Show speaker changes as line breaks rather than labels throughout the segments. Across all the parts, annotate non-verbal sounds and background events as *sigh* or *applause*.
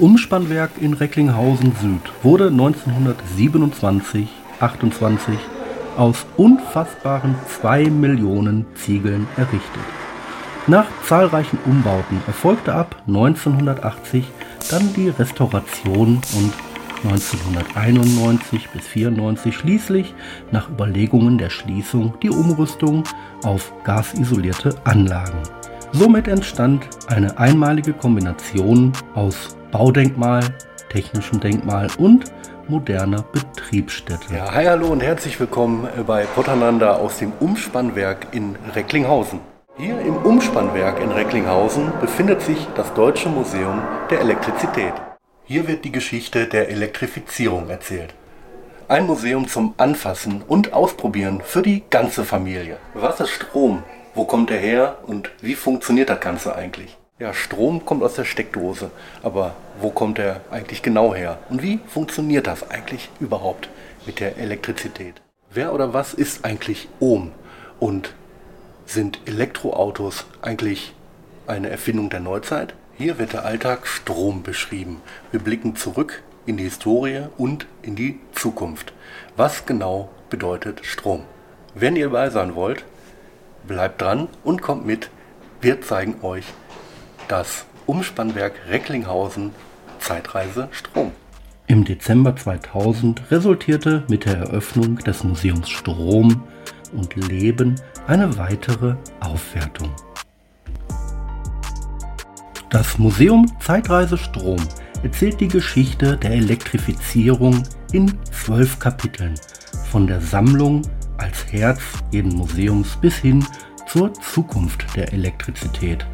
Umspannwerk in Recklinghausen Süd wurde 1927 28 aus unfassbaren 2 Millionen Ziegeln errichtet. Nach zahlreichen Umbauten erfolgte ab 1980 dann die Restauration und 1991 bis 94 schließlich nach Überlegungen der Schließung die Umrüstung auf gasisolierte Anlagen. Somit entstand eine einmalige Kombination aus Baudenkmal, technischem Denkmal und moderner Betriebsstätte.
Ja, hi, hallo und herzlich willkommen bei Potternander aus dem Umspannwerk in Recklinghausen. Hier im Umspannwerk in Recklinghausen befindet sich das Deutsche Museum der Elektrizität. Hier wird die Geschichte der Elektrifizierung erzählt. Ein Museum zum Anfassen und Ausprobieren für die ganze Familie. Was ist Strom? Wo kommt er her und wie funktioniert das Ganze eigentlich? Ja, Strom kommt aus der Steckdose, aber wo kommt er eigentlich genau her? Und wie funktioniert das eigentlich überhaupt mit der Elektrizität? Wer oder was ist eigentlich Ohm? Und sind Elektroautos eigentlich eine Erfindung der Neuzeit? Hier wird der Alltag Strom beschrieben. Wir blicken zurück in die Historie und in die Zukunft. Was genau bedeutet Strom? Wenn ihr dabei sein wollt, bleibt dran und kommt mit. Wir zeigen euch das Umspannwerk Recklinghausen Zeitreise Strom.
Im Dezember 2000 resultierte mit der Eröffnung des Museums Strom und Leben eine weitere Aufwertung. Das Museum Zeitreise Strom erzählt die Geschichte der Elektrifizierung in zwölf Kapiteln, von der Sammlung als Herz jeden Museums bis hin zur Zukunft der Elektrizität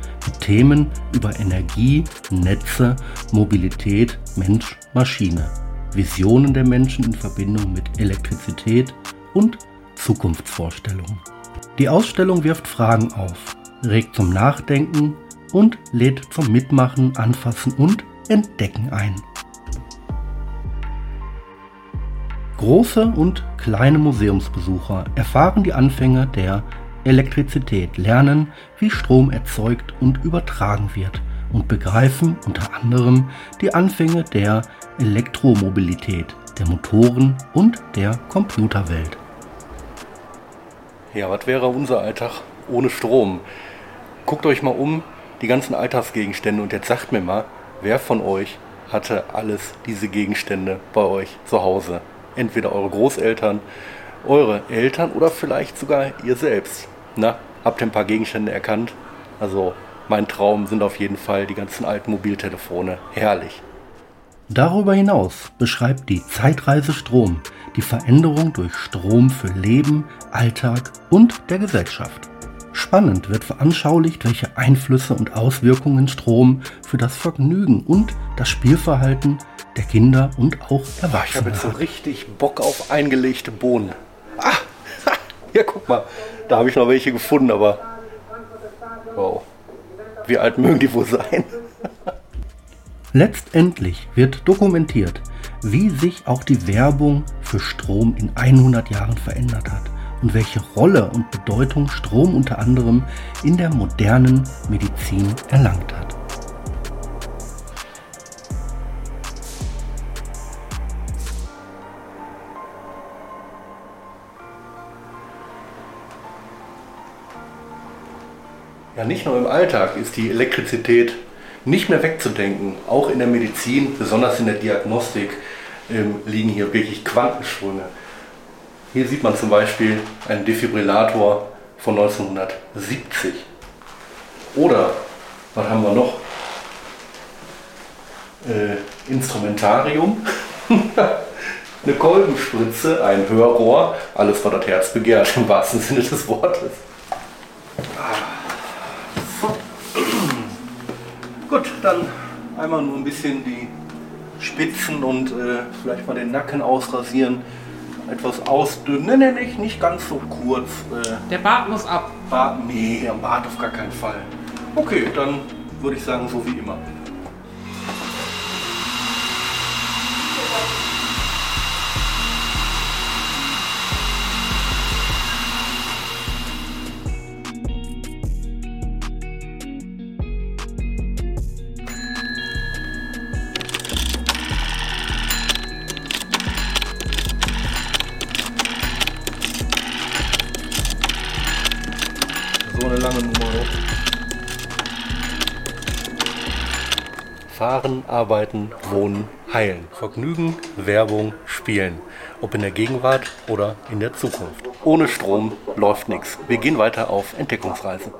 Themen über Energie, Netze, Mobilität, Mensch, Maschine, Visionen der Menschen in Verbindung mit Elektrizität und Zukunftsvorstellungen. Die Ausstellung wirft Fragen auf, regt zum Nachdenken und lädt zum Mitmachen, Anfassen und Entdecken ein. Große und kleine Museumsbesucher erfahren die Anfänge der Elektrizität, lernen, wie Strom erzeugt und übertragen wird und begreifen unter anderem die Anfänge der Elektromobilität, der Motoren und der Computerwelt.
Ja, was wäre unser Alltag ohne Strom? Guckt euch mal um, die ganzen Alltagsgegenstände und jetzt sagt mir mal, wer von euch hatte alles diese Gegenstände bei euch zu Hause? Entweder eure Großeltern, eure Eltern oder vielleicht sogar ihr selbst. Na, habt ihr ein paar Gegenstände erkannt? Also mein Traum sind auf jeden Fall die ganzen alten Mobiltelefone. Herrlich.
Darüber hinaus beschreibt die Zeitreise Strom die Veränderung durch Strom für Leben, Alltag und der Gesellschaft. Spannend wird veranschaulicht, welche Einflüsse und Auswirkungen Strom für das Vergnügen und das Spielverhalten der Kinder und auch Erwachsenen
Ich habe jetzt so richtig Bock auf eingelegte Bohnen. Ah, *laughs* ja, guck mal, da habe ich noch welche gefunden, aber wow, wie alt mögen die wohl sein?
Letztendlich wird dokumentiert, wie sich auch die Werbung für Strom in 100 Jahren verändert hat und welche Rolle und Bedeutung Strom unter anderem in der modernen Medizin erlangt hat.
Ja, nicht nur im Alltag ist die Elektrizität nicht mehr wegzudenken. Auch in der Medizin, besonders in der Diagnostik, ähm, liegen hier wirklich Quantensprünge. Hier sieht man zum Beispiel einen Defibrillator von 1970. Oder, was haben wir noch? Äh, Instrumentarium, *laughs* eine Kolbenspritze, ein Hörrohr, alles was das Herz begehrt im wahrsten Sinne des Wortes. Gut, dann einmal nur ein bisschen die Spitzen und äh, vielleicht mal den Nacken ausrasieren. Etwas ausdünnen. Nee, nee, nicht, nicht ganz so kurz.
Äh, Der Bart muss ab.
Bart, nee, am Bart auf gar keinen Fall. Okay, dann würde ich sagen, so wie immer. So eine lange Nummer. Fahren, arbeiten, wohnen, heilen. Vergnügen, Werbung, spielen. Ob in der Gegenwart oder in der Zukunft. Ohne Strom läuft nichts. Wir gehen weiter auf Entdeckungsreise.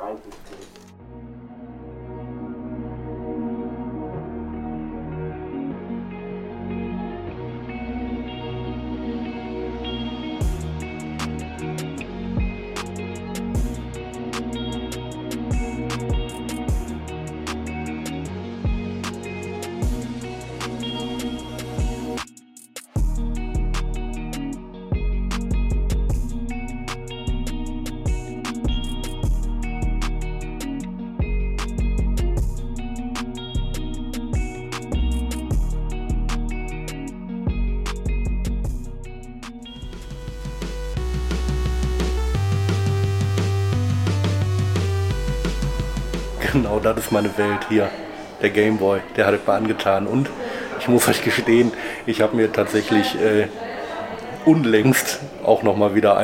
Genau, das ist meine Welt hier. Der Gameboy, der hat es mir angetan. Und ich muss euch gestehen, ich habe mir tatsächlich äh, unlängst auch noch mal wieder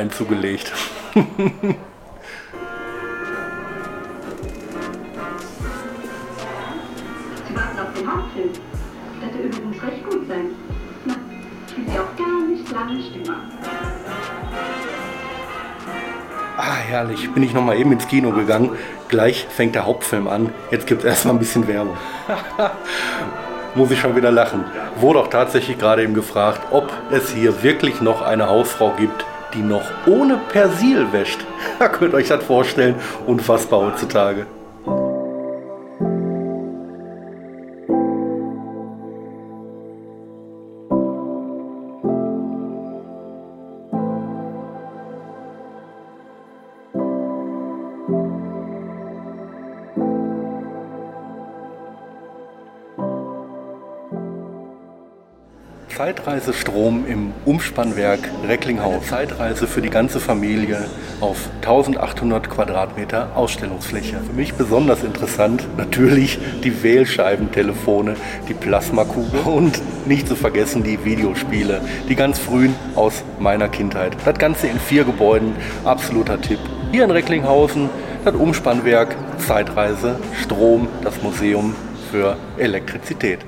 hätte *laughs* übrigens recht gut.
Ah, herrlich. Bin ich noch mal eben ins Kino gegangen. Gleich fängt der Hauptfilm an. Jetzt gibt es erstmal ein bisschen Werbung. *laughs* Muss ich schon wieder lachen. Wurde auch tatsächlich gerade eben gefragt, ob es hier wirklich noch eine Hausfrau gibt, die noch ohne Persil wäscht. Da *laughs* könnt ihr euch das vorstellen. Unfassbar heutzutage. Zeitreise Strom im Umspannwerk Recklinghausen. Zeitreise für die ganze Familie auf 1800 Quadratmeter Ausstellungsfläche. Für mich besonders interessant natürlich die Wählscheibentelefone, die Plasmakugel und nicht zu vergessen die Videospiele, die ganz frühen aus meiner Kindheit. Das Ganze in vier Gebäuden, absoluter Tipp. Hier in Recklinghausen das Umspannwerk, Zeitreise, Strom, das Museum für Elektrizität.